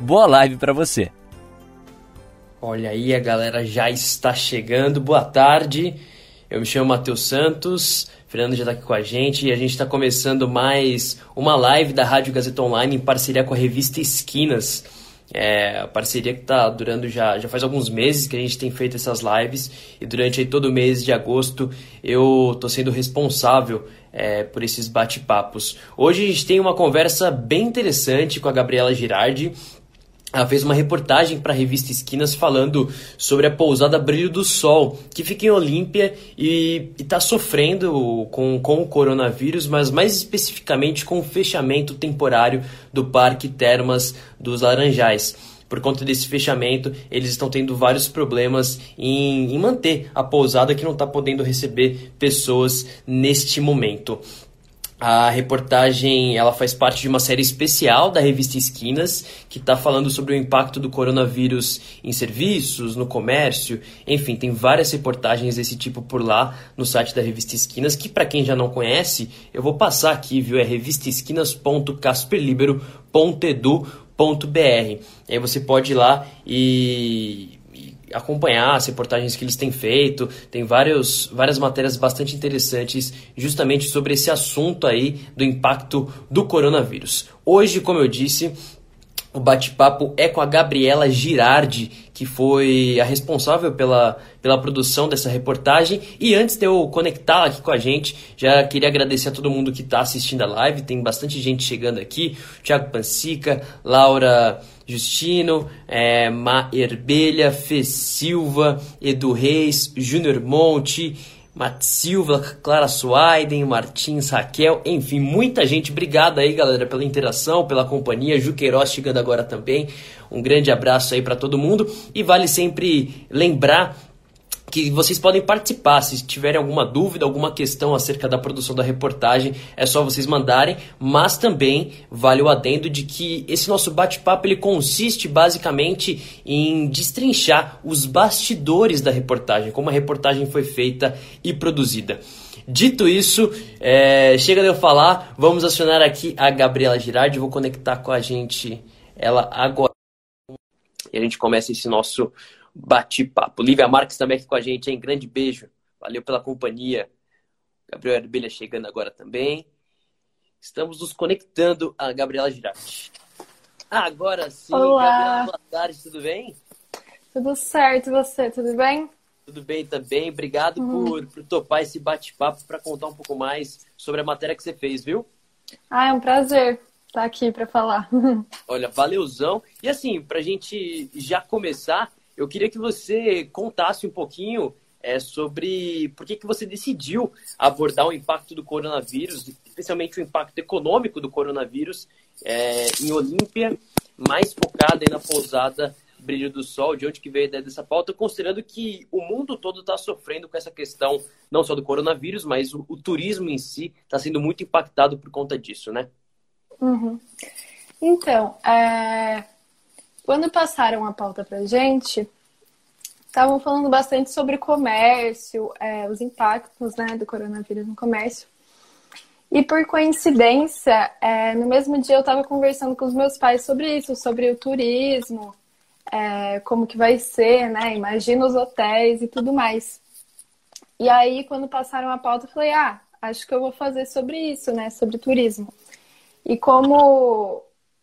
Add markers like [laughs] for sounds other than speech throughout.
Boa live para você. Olha aí, a galera já está chegando. Boa tarde. Eu me chamo Matheus Santos. Fernando já está aqui com a gente e a gente está começando mais uma live da Rádio Gazeta Online em parceria com a revista Esquinas. É, a parceria que está durando já, já faz alguns meses que a gente tem feito essas lives e durante todo o mês de agosto eu estou sendo responsável é, por esses bate-papos. Hoje a gente tem uma conversa bem interessante com a Gabriela Girardi, ela fez uma reportagem para a revista Esquinas falando sobre a pousada Brilho do Sol, que fica em Olímpia e está sofrendo com, com o coronavírus, mas mais especificamente com o fechamento temporário do Parque Termas dos Laranjais. Por conta desse fechamento, eles estão tendo vários problemas em, em manter a pousada que não está podendo receber pessoas neste momento. A reportagem ela faz parte de uma série especial da revista Esquinas, que está falando sobre o impacto do coronavírus em serviços, no comércio, enfim, tem várias reportagens desse tipo por lá no site da revista Esquinas, que para quem já não conhece, eu vou passar aqui, viu? É revistaesquinas.casperlibero.edu.br. Aí você pode ir lá e acompanhar as reportagens que eles têm feito. Tem vários, várias matérias bastante interessantes justamente sobre esse assunto aí do impacto do coronavírus. Hoje, como eu disse, o bate-papo é com a Gabriela Girardi, que foi a responsável pela, pela produção dessa reportagem. E antes de eu conectar aqui com a gente, já queria agradecer a todo mundo que está assistindo a live. Tem bastante gente chegando aqui: Thiago Pansica, Laura Justino, é, Ma Herbelha, Fê Silva, Edu Reis, Júnior Monte. Matt Silva, Clara Suaiden, Martins, Raquel, enfim, muita gente. Obrigado aí, galera, pela interação, pela companhia. Ju Queiroz chegando agora também. Um grande abraço aí para todo mundo. E vale sempre lembrar que vocês podem participar. Se tiverem alguma dúvida, alguma questão acerca da produção da reportagem, é só vocês mandarem. Mas também vale o adendo de que esse nosso bate-papo ele consiste basicamente em destrinchar os bastidores da reportagem, como a reportagem foi feita e produzida. Dito isso, é, chega de eu falar, vamos acionar aqui a Gabriela Girardi, vou conectar com a gente ela agora. E a gente começa esse nosso bate-papo. Lívia Marques também aqui com a gente, hein? Grande beijo. Valeu pela companhia. Gabriel Herbelha chegando agora também. Estamos nos conectando a Gabriela Girardi. Agora sim, Olá. Gabriela, boa tarde, tudo bem? Tudo certo, e você, tudo bem? Tudo bem também. Obrigado Uhum. por, por topar esse bate-papo para contar um pouco mais sobre a matéria que você fez, viu? Ah, é um prazer estar aqui para falar. [laughs] Olha, valeuzão. E assim, pra gente já começar, eu queria que você contasse um pouquinho é, sobre por que, que você decidiu abordar o impacto do coronavírus, especialmente o impacto econômico do coronavírus é, em Olímpia, mais focado na pousada Brilho do Sol, de onde que veio a ideia dessa pauta, considerando que o mundo todo está sofrendo com essa questão, não só do coronavírus, mas o, o turismo em si está sendo muito impactado por conta disso, né? Uhum. Então, é, quando passaram a pauta pra gente, estavam falando bastante sobre comércio, é, os impactos né, do coronavírus no comércio. E por coincidência, é, no mesmo dia eu estava conversando com os meus pais sobre isso, sobre o turismo, é, como que vai ser, né? Imagina os hotéis e tudo mais. E aí, quando passaram a pauta, eu falei, ah, acho que eu vou fazer sobre isso, né? Sobre turismo. E como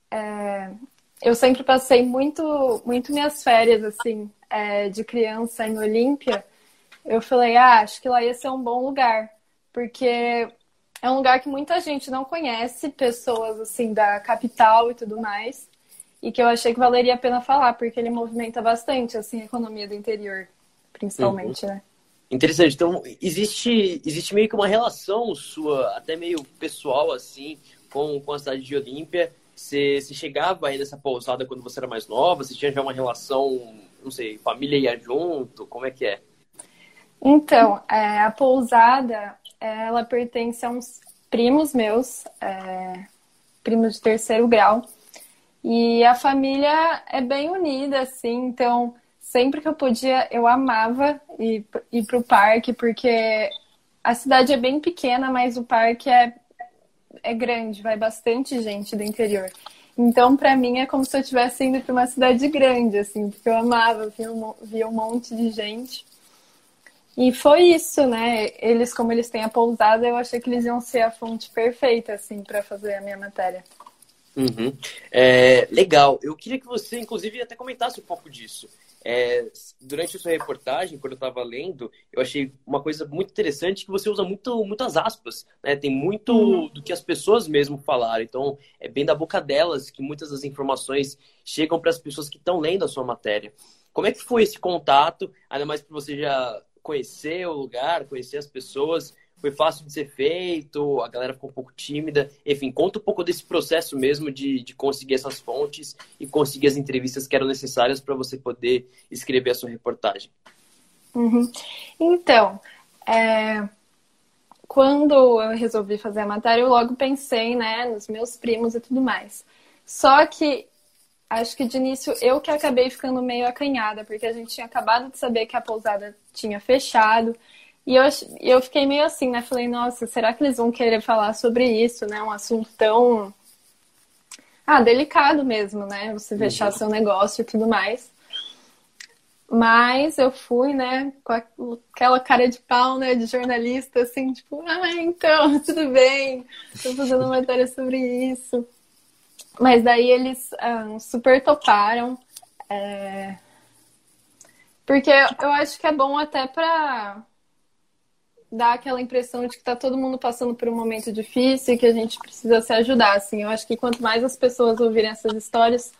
é, eu sempre passei muito, muito minhas férias, assim, é, de criança em Olímpia, eu falei, ah, acho que lá ia ser um bom lugar. Porque é um lugar que muita gente não conhece, pessoas, assim, da capital e tudo mais. E que eu achei que valeria a pena falar, porque ele movimenta bastante, assim, a economia do interior, principalmente, né? Interessante. Então, existe, existe meio que uma relação sua, até meio pessoal, assim, com, com a cidade de Olímpia. Você, chegava aí nessa pousada quando você era mais nova? Você tinha já uma relação, não sei, família ia junto? Como é que é? Então, é, a pousada, ela pertence a uns primos meus, é, primos de terceiro grau. E a família é bem unida, assim, então sempre que eu podia, eu amava ir, ir para o parque, porque a cidade é bem pequena, mas o parque é, é grande, vai bastante gente do interior. Então, para mim, é como se eu estivesse indo para uma cidade grande, assim, porque eu amava, via um, via um monte de gente. E foi isso, né? Eles, como eles têm a pousada, eu achei que eles iam ser a fonte perfeita, assim, para fazer a minha matéria. Uhum. É, legal. Eu queria que você, inclusive, até comentasse um pouco disso. É, durante a sua reportagem, quando eu estava lendo, eu achei uma coisa muito interessante que você usa muito, muitas aspas, né? Tem muito uhum. do que as pessoas mesmo falaram. Então, é bem da boca delas que muitas das informações chegam para as pessoas que estão lendo a sua matéria. Como é que foi esse contato? Ainda mais para você já conhecer o lugar, conhecer as pessoas. Foi fácil de ser feito, a galera ficou um pouco tímida. Enfim, conta um pouco desse processo mesmo de, de conseguir essas fontes e conseguir as entrevistas que eram necessárias para você poder escrever a sua reportagem. Uhum. Então, é... quando eu resolvi fazer a matéria, eu logo pensei né, nos meus primos e tudo mais. Só que acho que de início eu que acabei ficando meio acanhada, porque a gente tinha acabado de saber que a pousada tinha fechado. E eu, eu fiquei meio assim, né? Falei, nossa, será que eles vão querer falar sobre isso, né? Um assunto tão. Ah, delicado mesmo, né? Você fechar uhum. seu negócio e tudo mais. Mas eu fui, né, com aquela cara de pau, né, de jornalista, assim, tipo, ah, então, [laughs] tudo bem, tô fazendo matéria sobre isso. Mas daí eles ah, super toparam. É... Porque eu acho que é bom até pra dar aquela impressão de que tá todo mundo passando por um momento difícil e que a gente precisa se ajudar, assim. Eu acho que quanto mais as pessoas ouvirem essas histórias,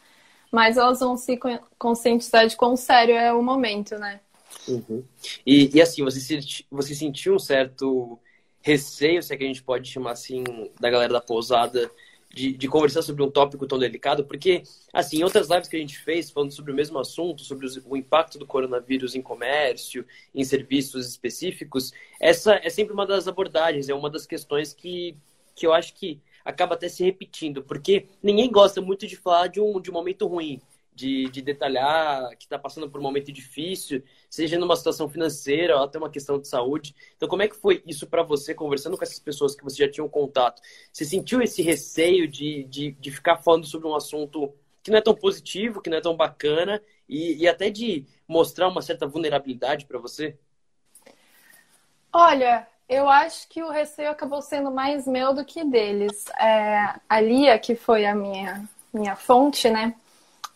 mais elas vão se conscientizar de quão sério é o momento, né? Uhum. E, e, assim, você, você sentiu um certo receio, se é que a gente pode chamar assim, da galera da pousada, de, de, conversar sobre um tópico tão delicado, porque, assim, outras lives que a gente fez, falando sobre o mesmo assunto, sobre os, o impacto do coronavírus em comércio, em serviços específicos, essa é sempre uma das abordagens, é uma das questões que, que eu acho que acaba até se repetindo, porque ninguém gosta muito de falar de um, de um momento ruim de, de detalhar que está passando por um momento difícil, seja numa situação financeira ou até uma questão de saúde. Então, como é que foi isso para você, conversando com essas pessoas que você já tinha um contato? Você sentiu esse receio de, de, de ficar falando sobre um assunto que não é tão positivo, que não é tão bacana, e, e até de mostrar uma certa vulnerabilidade para você? Olha, eu acho que o receio acabou sendo mais meu do que deles. É, a Lia, que foi a minha, minha fonte, né?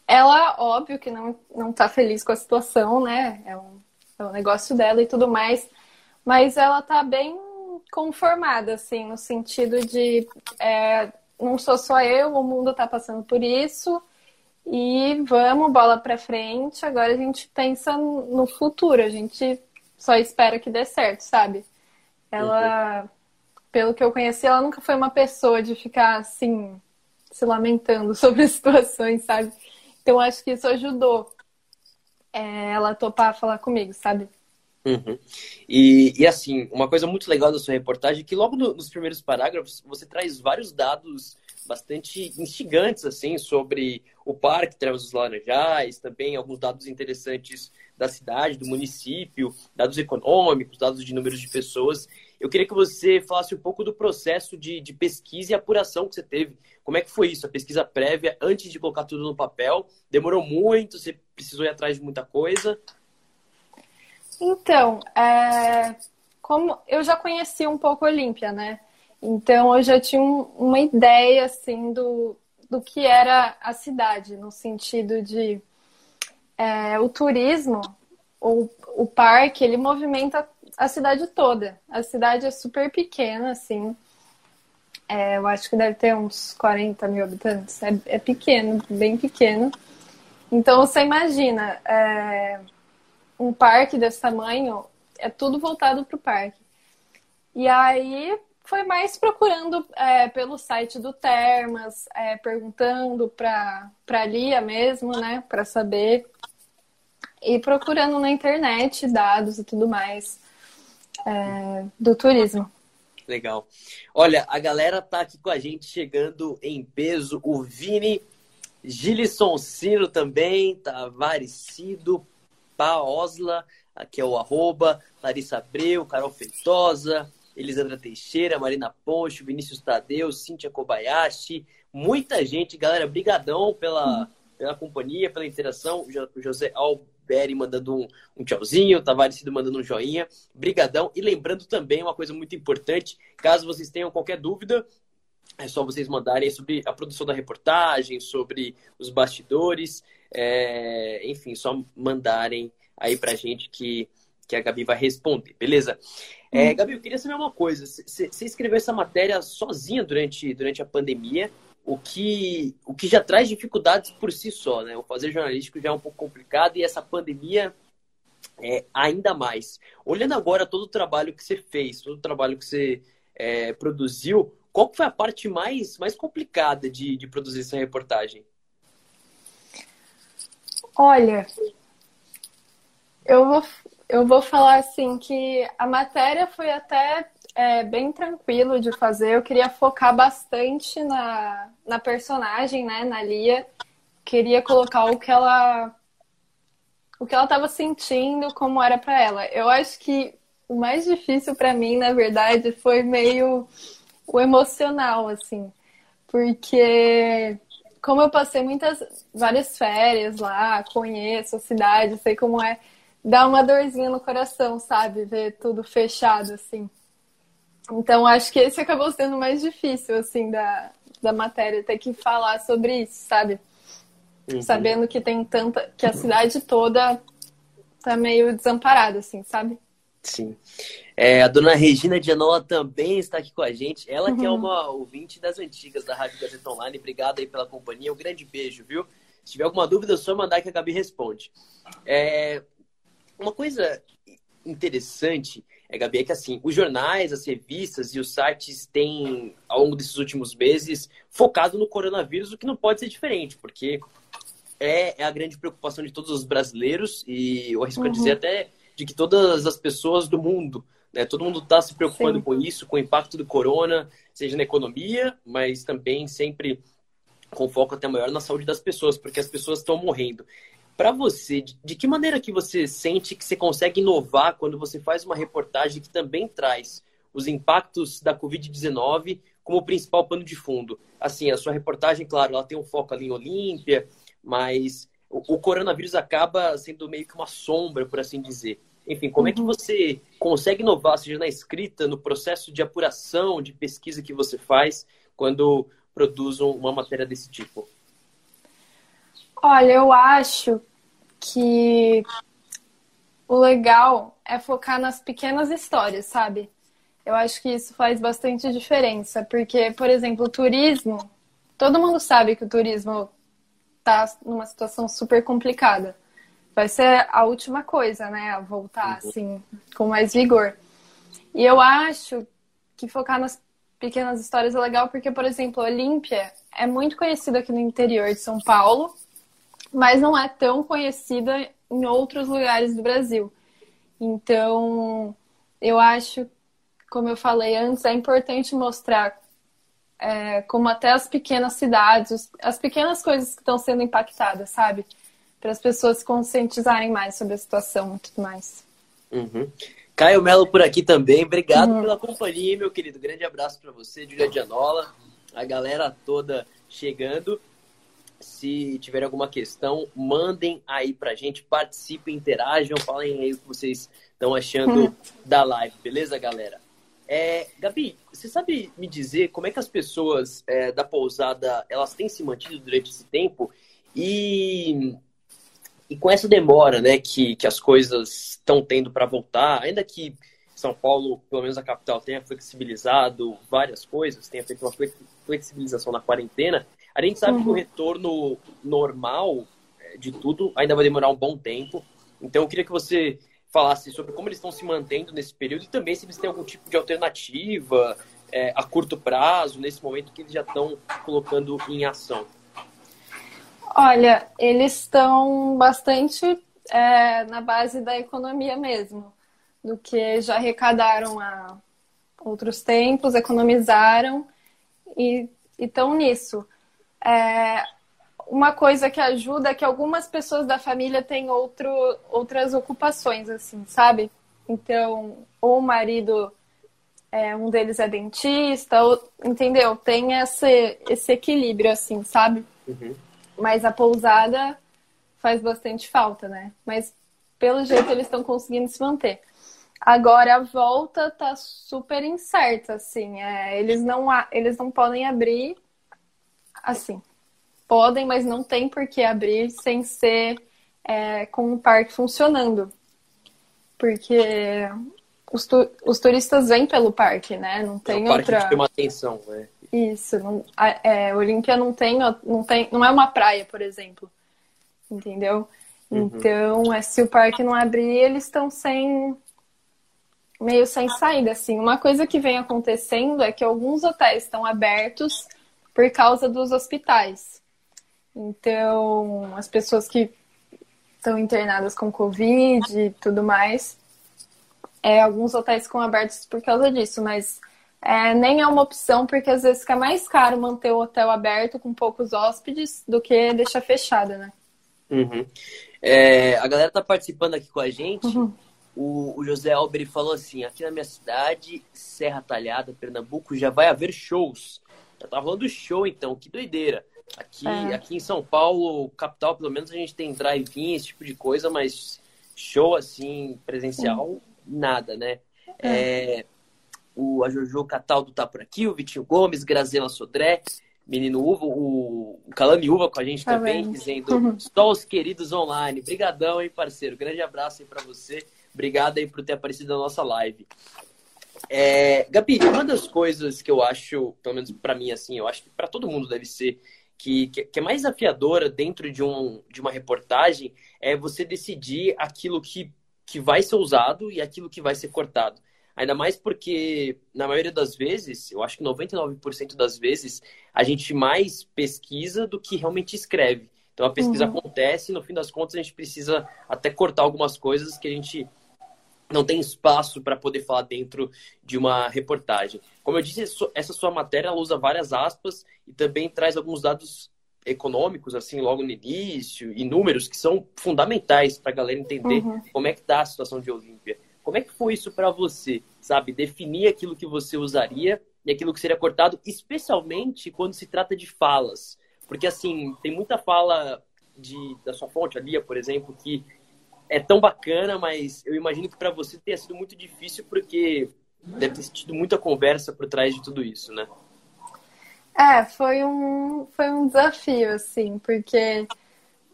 Ela, óbvio que não, não tá feliz com a situação, né? É um, é um negócio dela e tudo mais. Mas ela tá bem conformada, assim, no sentido de é, não sou só eu, o mundo tá passando por isso. E vamos, bola pra frente. Agora a gente pensa no futuro, a gente só espera que dê certo, sabe? Ela, uhum. pelo que eu conheci, ela nunca foi uma pessoa de ficar assim, se lamentando [laughs] sobre situações, sabe? Então acho que isso ajudou é, ela topar falar comigo, sabe? Uhum. E, e, assim, uma coisa muito legal da sua reportagem é que logo no, nos primeiros parágrafos você traz vários dados bastante instigantes assim sobre o Parque Trevas dos Laranjais, também alguns dados interessantes da cidade, do município, dados econômicos, dados de números de pessoas. Eu queria que você falasse um pouco do processo de, de pesquisa e apuração que você teve. Como é que foi isso, a pesquisa prévia, antes de colocar tudo no papel? Demorou muito? Você precisou ir atrás de muita coisa? Então, é... como eu já conhecia um pouco a Olímpia, né? Então eu já tinha um, uma ideia assim do, do que era a cidade, no sentido de é, o turismo, o, o parque, ele movimenta a cidade toda. A cidade é super pequena, assim. É, eu acho que deve ter uns 40 mil habitantes. É, é pequeno, bem pequeno. Então você imagina, é, um parque desse tamanho é tudo voltado para o parque. E aí foi mais procurando é, pelo site do Termas, é, perguntando para a Lia mesmo, né, para saber. E procurando na internet dados e tudo mais é, do turismo. Legal. Olha, a galera tá aqui com a gente chegando em peso. O Vini Gilisson Ciro também, Tavaricido, Paosla, aqui é o arroba, Larissa Abreu, Carol Feitosa, Elisandra Teixeira, Marina Poncho, Vinícius Tadeu, Cíntia Kobayashi, muita gente, galera, brigadão pela, pela companhia, pela interação, o José Alberi mandando um, um tchauzinho, o Tavares mandando um joinha, brigadão, e lembrando também uma coisa muito importante, caso vocês tenham qualquer dúvida, é só vocês mandarem sobre a produção da reportagem, sobre os bastidores, é, enfim, só mandarem aí pra gente que, que a Gabi vai responder, beleza? É, hum. Gabi, eu queria saber uma coisa. Você escreveu essa matéria sozinha durante, durante a pandemia, o que, o que já traz dificuldades por si só, né? O fazer jornalístico já é um pouco complicado e essa pandemia é ainda mais. Olhando agora todo o trabalho que você fez, todo o trabalho que você é, produziu, qual foi a parte mais, mais complicada de, de produzir essa reportagem? Olha, eu vou, eu vou falar assim que a matéria foi até é, bem tranquilo de fazer. Eu queria focar bastante na, na personagem, né, na Lia. Queria colocar o que ela o que ela estava sentindo, como era para ela. Eu acho que o mais difícil para mim, na verdade, foi meio o emocional, assim, porque como eu passei muitas várias férias lá, conheço a cidade, sei como é dá uma dorzinha no coração, sabe? Ver tudo fechado, assim. Então, acho que esse acabou sendo mais difícil, assim, da, da matéria, ter que falar sobre isso, sabe? Uhum. Sabendo que tem tanta. que a cidade toda tá meio desamparada, assim, sabe? Sim. É, a dona Regina Dianola também está aqui com a gente. Ela uhum. que é uhum. uma ouvinte das antigas da Rádio Gazeta Online. Obrigado aí pela companhia. Um grande beijo, viu? Se tiver alguma dúvida, é só mandar que a Gabi responde. É, uma coisa interessante, é, Gabi, é que assim, os jornais, as revistas e os sites têm, ao longo desses últimos meses, focado no coronavírus, o que não pode ser diferente, porque é, é a grande preocupação de todos os brasileiros e eu arrisco uhum. dizer até de que todas as pessoas do mundo, né, todo mundo está se preocupando Sim. com isso, com o impacto do corona, seja na economia, mas também sempre com foco até maior na saúde das pessoas, porque as pessoas estão morrendo para você, de, que maneira que você sente que você consegue inovar quando você faz uma reportagem que também traz os impactos da Covid-19 como principal pano de fundo? Assim, a sua reportagem, claro, ela tem um foco ali em Olímpia, mas o, o coronavírus acaba sendo meio que uma sombra, por assim dizer. Enfim, como uhum. é que uhum. você consegue inovar, seja na escrita, no processo de apuração, de pesquisa que você faz quando produz uma matéria desse tipo? Olha, eu acho que o legal é focar nas pequenas histórias, sabe? Eu acho que isso faz bastante diferença, porque, por exemplo, o turismo, todo mundo sabe que o turismo tá numa situação super complicada. Vai ser a última coisa, né, a voltar uhum. assim com mais vigor. E eu acho que focar nas pequenas histórias é legal porque, por exemplo, a Olímpia é muito conhecida aqui no interior de São Paulo mas não é tão conhecida em outros lugares do Brasil. Então, eu acho, como eu falei antes, é importante mostrar é, como até as pequenas cidades, as pequenas coisas que estão sendo impactadas, sabe? Para as pessoas conscientizarem mais sobre a situação e tudo mais. Uhum. Caio Melo por aqui também. Obrigado uhum. pela companhia, meu querido. Grande abraço para você, Julia Dianola, a galera toda chegando. Se tiver alguma questão, mandem aí pra gente, participem, interajam, falem aí o que vocês estão achando uhum. da live, beleza, galera? É, Gabi, você sabe me dizer como é que as pessoas é, da pousada elas têm se mantido durante esse tempo e, e com essa demora, né, que, que as coisas estão tendo para voltar, ainda que São Paulo, pelo menos a capital, tenha flexibilizado várias coisas, tenha feito uma flexibilização na quarentena, a gente sabe uhum. que o uhum. retorno normal é, de tudo ainda vai demorar um bom tempo. Então, eu queria que você falasse sobre como eles estão se mantendo nesse período e também se eles têm algum tipo de alternativa, é, a curto prazo, nesse momento que eles já estão colocando em ação? Olha, eles estão bastante é, na base da economia mesmo, do que já arrecadaram há outros tempos, economizaram e estão nisso. É, uma coisa que ajuda é que algumas pessoas da família têm outro, outras ocupações, assim, sabe? Então, ou o marido, é, um deles é dentista, ou, entendeu? Tem esse, esse equilíbrio, assim, sabe? Uhum. Mas a pousada faz bastante falta, né? Mas pelo jeito eles estão conseguindo se manter. Agora a volta tá super incerta, assim. É, eles, não, eles não podem abrir assim. Podem, mas não tem por que abrir sem ser é, com o parque funcionando. Porque os, tu, os turistas vêm pelo parque, né? Não tem é, o outra. Parque tem uma atenção, né? Isso. Não, é, Olímpia não tem, não tem. Não é uma praia, por exemplo. Entendeu? Uhum. Então, é, se o parque não abrir, eles estão sem meio sem saída, assim. Uma coisa que vem acontecendo é que alguns hotéis estão abertos por causa dos hospitais. Então, as pessoas que estão internadas com Covid e tudo mais, é, alguns hotéis ficam abertos por causa disso, mas é, nem é uma opção, porque às vezes fica mais caro manter o hotel aberto com poucos hóspedes do que deixar fechado, né? Uhum. É, a galera tá participando aqui com a gente. Uhum. O, o, José Alberi falou assim: aqui na minha cidade, Serra Talhada, Pernambuco, já vai haver shows. Já tá rolando show, então, que doideira. Aqui, é. aqui em São Paulo, capital, pelo menos a gente tem drive-in, esse tipo de coisa, mas show assim, presencial, nada, né? É. É, o, a Jojo Cataldo tá por aqui, o Vitinho Gomes, Grazela Sodré, Menino Uva, o, o Calame Uva com a gente tá também, bem. dizendo uhum. [laughs] só os queridos online. Brigadão, hein, parceiro? Grande abraço aí pra você. Obrigado aí por ter aparecido na nossa live. É, Gabi, uma das coisas que eu acho, pelo menos para mim, assim, eu acho que para todo mundo deve ser, que, que, é mais desafiadora dentro de, um, de uma reportagem, é você decidir aquilo que, que vai ser usado e aquilo que vai ser cortado. Ainda mais porque, na maioria das vezes, eu acho que 99% das vezes, a gente mais pesquisa do que realmente escreve. Então a pesquisa uhum. acontece e no fim das contas a gente precisa até cortar algumas coisas que a gente não tem espaço para poder falar dentro de uma reportagem. Como eu disse, essa sua matéria usa várias aspas e também traz alguns dados econômicos, assim, logo no início, e números que são fundamentais para a galera entender uhum. como é que está a situação de Olímpia. Como é que foi isso para você, sabe? Definir aquilo que você usaria e aquilo que seria cortado, especialmente quando se trata de falas. Porque, assim, tem muita fala de, da sua fonte, a Lia, por exemplo, que é tão bacana, mas eu imagino que para você tenha sido muito difícil porque deve ter tido muita conversa por trás de tudo isso, né? É, foi um, foi um desafio, assim, porque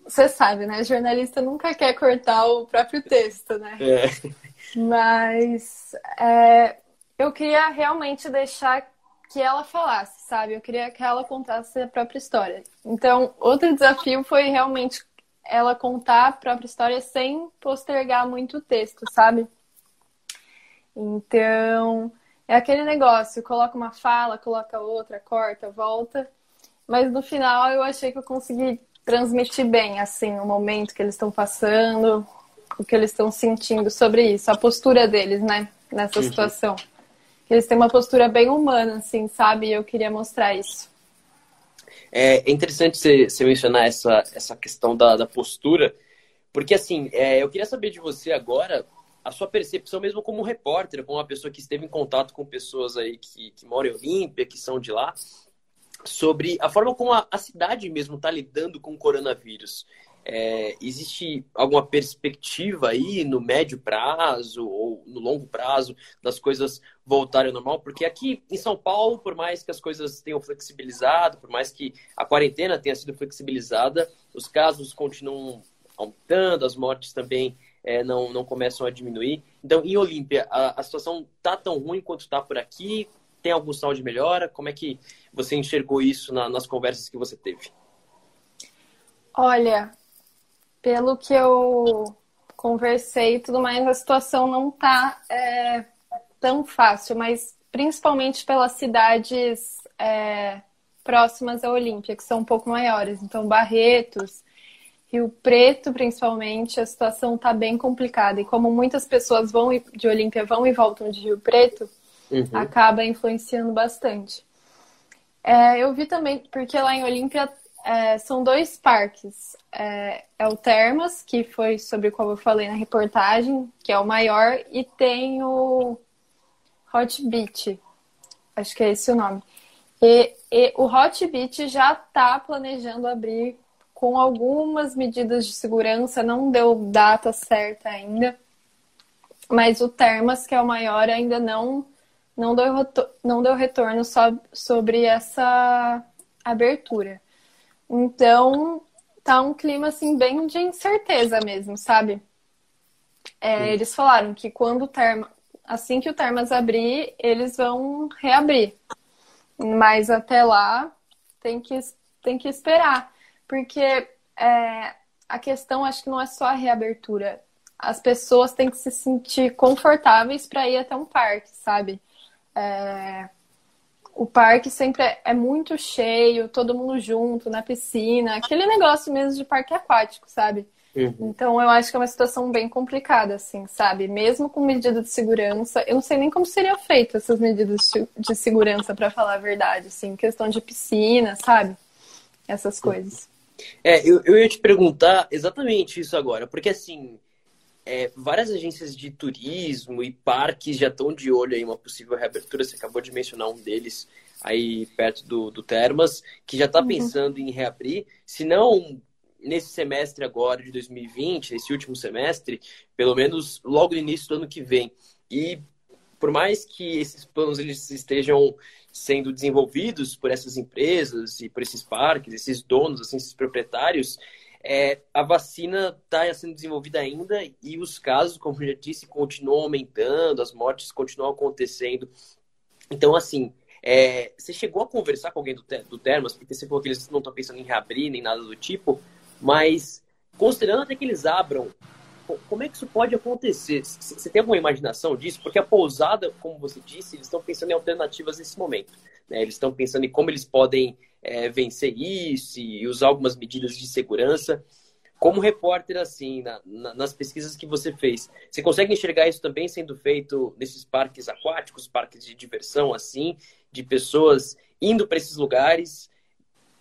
você sabe, né? Jornalista nunca quer cortar o próprio texto, né? É. Mas é, eu queria realmente deixar que ela falasse, sabe? Eu queria que ela contasse a própria história. Então, outro desafio foi realmente ela contar a própria história sem postergar muito o texto, sabe? Então, é aquele negócio, coloca uma fala, coloca outra, corta, volta. Mas no final eu achei que eu consegui transmitir bem, assim, o momento que eles estão passando, o que eles estão sentindo sobre isso, a postura deles, né, nessa uhum. situação. Eles têm uma postura bem humana, assim, sabe? E eu queria mostrar isso. É interessante você, mencionar essa, essa questão da, da postura, porque assim, é, eu queria saber de você agora a sua percepção mesmo como repórter, como uma pessoa que esteve em contato com pessoas aí que, que moram em Olímpia, que são de lá, sobre a forma como a, a cidade mesmo está lidando com o coronavírus. É, existe alguma perspectiva aí no médio prazo ou no longo prazo das coisas voltarem ao normal? Porque aqui em São Paulo, por mais que as coisas tenham flexibilizado, por mais que a quarentena tenha sido flexibilizada, os casos continuam aumentando, as mortes também é, não, não começam a diminuir. Então, em Olímpia, a, a situação tá tão ruim quanto está por aqui? Tem algum sinal de melhora? Como é que você enxergou isso na, nas conversas que você teve? Olha, pelo que eu conversei e tudo mais, a situação não tá é, tão fácil, mas principalmente pelas cidades é, próximas à Olímpia, que são um pouco maiores. Então, Barretos, Rio Preto, principalmente, a situação está bem complicada. E como muitas pessoas vão de Olímpia vão e voltam de Rio Preto, uhum. acaba influenciando bastante. É, eu vi também, porque lá em Olímpia é, são dois parques. É, é, o Termas, que foi sobre o qual eu falei na reportagem, que é o maior, e tem o Hot Beach. Acho que é esse o nome. E, e o Hot Beach já está planejando abrir com algumas medidas de segurança, não deu data certa ainda. Mas o Termas, que é o maior, ainda não não deu, não deu retorno sobre essa abertura. Então, tá um clima assim bem de incerteza mesmo, sabe? É, eles falaram que quando o Terma, assim que o Termas abrir, eles vão reabrir. Mas até lá tem que, tem que esperar. Porque é, a questão acho que não é só a reabertura. As pessoas têm que se sentir confortáveis para ir até um parque, sabe? É, o parque sempre é, é, muito cheio, todo mundo junto, na piscina, aquele negócio mesmo de parque aquático, sabe? Uhum. Então eu acho que é uma situação bem complicada, assim, sabe? Mesmo com medida de segurança, eu não sei nem como seria feito essas medidas de segurança, para falar a verdade, assim, questão de piscina, sabe? Essas coisas. É, eu, eu ia te perguntar exatamente isso agora, porque assim, é, várias agências de turismo e parques já estão de olho em uma possível reabertura. Você acabou de mencionar um deles aí perto do, do Termas, que já está uhum. pensando em reabrir. Se não nesse semestre agora de 2020, esse último semestre, pelo menos logo no início do ano que vem. E por mais que esses planos eles estejam sendo desenvolvidos por essas empresas e por esses parques, esses donos, assim, esses proprietários, é, a vacina está sendo desenvolvida ainda e os casos, como eu já disse, continuam aumentando, as mortes continuam acontecendo. Então, assim, é, você chegou a conversar com alguém do, do Termas, porque você falou que eles não estão pensando em reabrir nem nada do tipo, mas considerando até que eles abram, como é que isso pode acontecer? Você tem alguma imaginação disso? Porque a pousada, como você disse, eles estão pensando em alternativas nesse momento. Né? Eles estão pensando em como eles podem é, vencer isso e usar algumas medidas de segurança. Como repórter, assim, na, na, nas pesquisas que você fez, você consegue enxergar isso também sendo feito nesses parques aquáticos, parques de diversão, assim, de pessoas indo para esses lugares,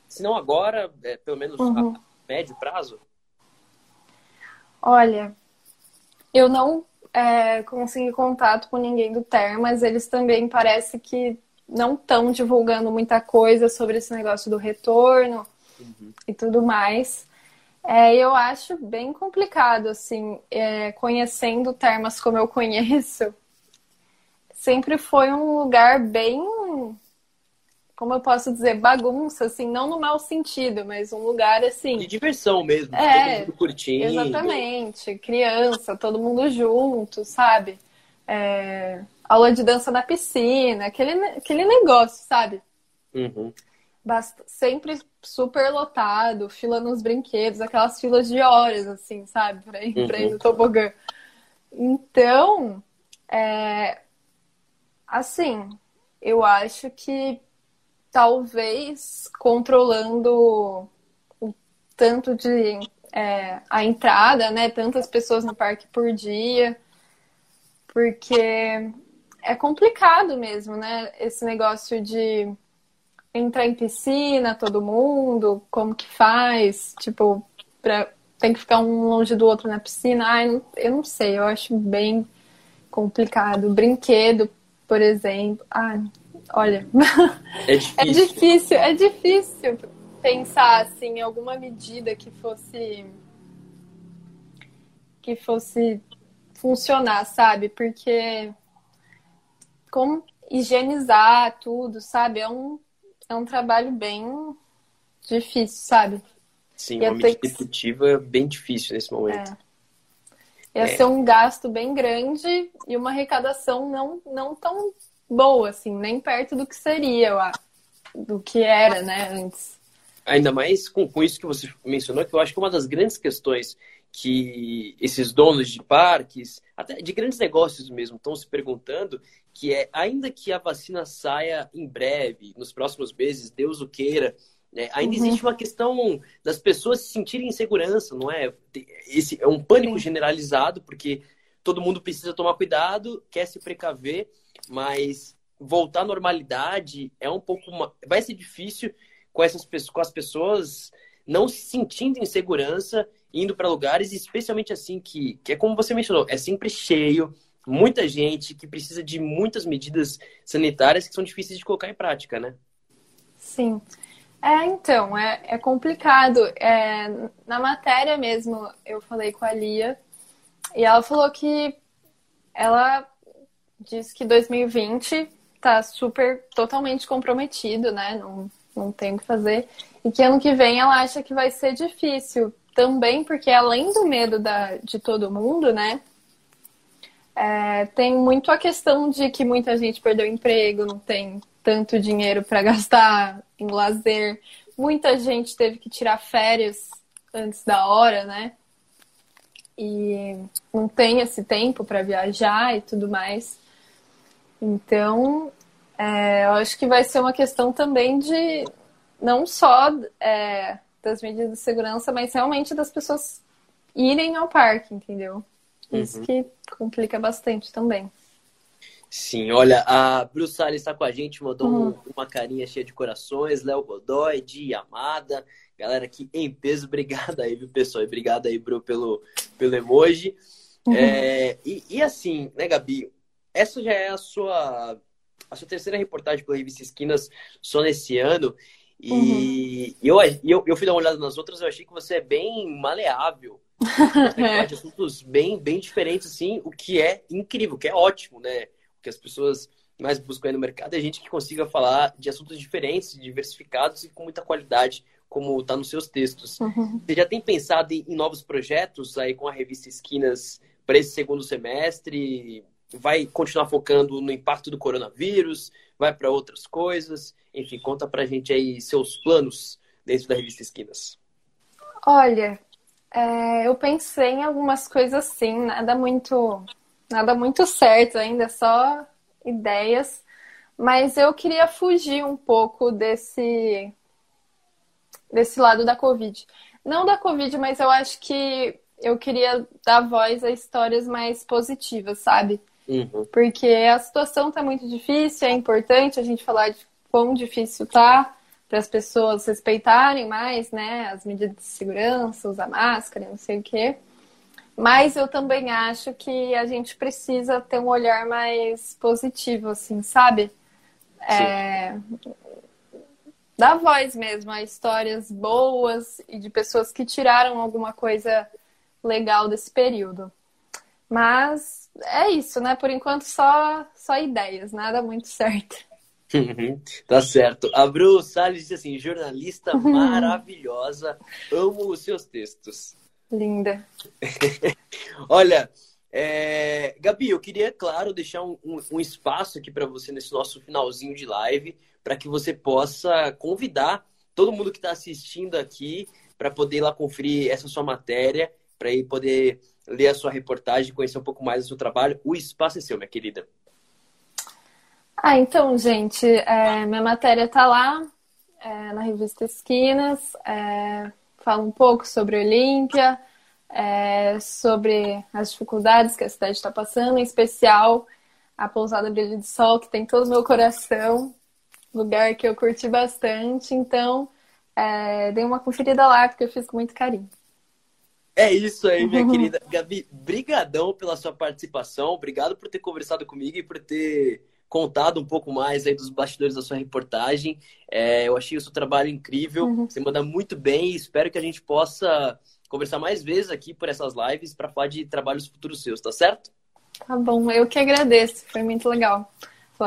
se não agora, é, pelo menos uhum. Médio prazo? Olha, eu não é, consegui contato com ninguém do TER, mas eles também parece que não estão divulgando muita coisa sobre esse negócio do retorno uhum. e tudo mais. É, eu acho bem complicado, assim, é, conhecendo termas como eu conheço, sempre foi um lugar bem, como eu posso dizer, bagunça, assim, não no mau sentido, mas um lugar assim. De diversão mesmo, é, todo mundo curtindo. Exatamente, criança, todo mundo junto, sabe? É, aula de dança na piscina, aquele, aquele negócio, sabe? Uhum. Basta, sempre super lotado, fila nos brinquedos, aquelas filas de horas, assim, sabe? Pra ir, uhum. pra ir no tobogã. Então, é, assim, eu acho que talvez controlando o tanto de é, a entrada, né? Tantas pessoas no parque por dia, porque é complicado mesmo, né? Esse negócio de entrar em piscina, todo mundo, como que faz, tipo, pra, tem que ficar um longe do outro na piscina. Ai, eu não sei, eu acho bem complicado. Brinquedo, por exemplo. Ai, olha. É [laughs] difícil. é difícil, é difícil pensar assim, em alguma medida que fosse que fosse funcionar, sabe? Porque como higienizar tudo, sabe? É um, é um trabalho bem difícil, sabe? Sim, Ia uma medida que... executiva bem difícil nesse momento. É. Ia é. ser um gasto bem grande e uma arrecadação não, não tão boa, assim, nem perto do que seria, do que era, né, antes. Ainda mais com, com isso que você mencionou, que eu acho que uma das grandes questões que esses donos de parques, até de grandes negócios mesmo, estão se perguntando, que é, ainda que a vacina saia em breve, nos próximos meses, Deus o queira, né, ainda uhum. existe uma questão das pessoas se sentirem em segurança, não é? Esse é um pânico Sim. generalizado, porque todo mundo precisa tomar cuidado, quer se precaver, mas voltar à normalidade é um pouco. Vai ser difícil com, essas, com as pessoas não se sentindo em segurança indo para lugares, especialmente assim, que, que é como você mencionou, é sempre cheio, muita gente que precisa de muitas medidas sanitárias que são difíceis de colocar em prática, né? Sim. É, então, é, é complicado. É, na matéria mesmo, eu falei com a Lia e ela falou que ela diz que 2020 tá super, totalmente comprometido, né? Não, não tem o que fazer. E que ano que vem ela acha que vai ser difícil também porque além do medo da, de todo mundo, né? É, tem muito a questão de que muita gente perdeu emprego, não tem tanto dinheiro para [laughs] gastar em lazer. Muita gente teve que tirar férias antes da hora, né? E não tem esse tempo para viajar e tudo mais. Então, é, eu acho que vai ser uma questão também de não só é, das medidas de segurança, mas realmente das pessoas irem ao parque, entendeu? Isso uhum. que complica bastante também. Sim, olha, a Bruce Salles está com a gente, mandou uhum. uma carinha cheia de corações, Léo Godoy, Di Amada, galera aqui em peso, [laughs] obrigado aí, viu, pessoal? Obrigado aí, Bru, pelo, pelo emoji. Uhum. É, e, e, assim, né, Gabi, essa já é a sua, a sua terceira reportagem pela revista Esquinas só nesse ano, e uhum. eu, eu, eu fui dar uma olhada nas outras, eu achei que você é bem maleável. é. de [laughs] assuntos bem, bem diferentes, assim, o que é incrível, o que é ótimo, né? O que as pessoas mais buscam aí no mercado é gente que consiga falar de assuntos diferentes, diversificados e com muita qualidade, como está nos seus textos. Uhum. Você já tem pensado em, em novos projetos aí com a revista Esquinas para esse segundo semestre? Vai continuar focando no impacto do coronavírus? Vai para outras coisas? Enfim, conta pra gente aí seus planos dentro da revista Esquinas. Olha, é, eu pensei em algumas coisas assim, nada muito, nada muito certo ainda, só ideias. Mas eu queria fugir um pouco desse desse lado da Covid. Não da Covid, mas eu acho que eu queria dar voz a histórias mais positivas, sabe? Uhum. Porque a situação tá muito difícil, é importante a gente falar de quão difícil tá para as pessoas respeitarem mais, né, as medidas de segurança, usar máscara, não sei o quê. Mas eu também acho que a gente precisa ter um olhar mais positivo, assim, sabe? É, dar voz mesmo a histórias boas e de pessoas que tiraram alguma coisa legal desse período. Mas é isso, né? Por enquanto só, só ideias, nada muito certo. [laughs] Tá certo. A Bru Salles disse assim: jornalista [laughs] maravilhosa, amo os seus textos. Linda. [laughs] Olha, é... Gabi, eu queria, claro, deixar um, um, um espaço aqui para você nesse nosso finalzinho de live, para que você possa convidar todo mundo que está assistindo aqui para poder ir lá conferir essa sua matéria, para ir poder ler a sua reportagem, conhecer um pouco mais do seu trabalho. O espaço é seu, minha querida. Ah, então, gente, é, minha matéria está lá é, na revista Esquinas. É, fala um pouco sobre Olímpia, é, sobre as dificuldades que a cidade está passando, em especial a pousada Brilho de Sol, que tem todo o meu coração, lugar que eu curti bastante. Então, é, dei uma conferida lá, porque eu fiz com muito carinho. É isso aí, minha [laughs] querida. Gabi, brigadão pela sua participação. Obrigado por ter conversado comigo e por ter contado um pouco mais aí dos bastidores da sua reportagem. É, eu achei o seu trabalho incrível, uhum. você manda muito bem e espero que a gente possa conversar mais vezes aqui por essas lives para falar de trabalhos futuros seus, tá certo? Tá bom, eu que agradeço, foi muito legal.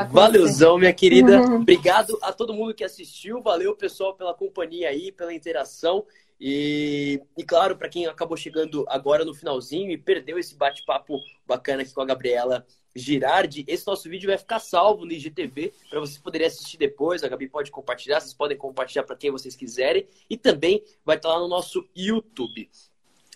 Valeuzão, minha querida. [laughs] Obrigado a todo mundo que assistiu. Valeu, pessoal, pela companhia aí, pela interação. E, e claro, para quem acabou chegando agora no finalzinho e perdeu esse bate-papo bacana aqui com a Gabriela Girardi, esse nosso vídeo vai ficar salvo no IGTV para vocês poderem assistir depois. A Gabi pode compartilhar, vocês podem compartilhar para quem vocês quiserem. E também vai estar lá no nosso YouTube.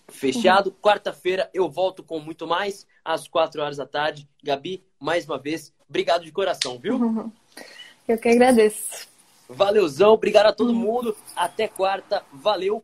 Fechado. Uhum. Quarta-feira eu volto com muito mais às quatro horas da tarde. Gabi, mais uma vez, obrigado de coração, viu? Uhum. Eu que agradeço. Valeuzão, obrigado a todo mundo. Até quarta. Valeu.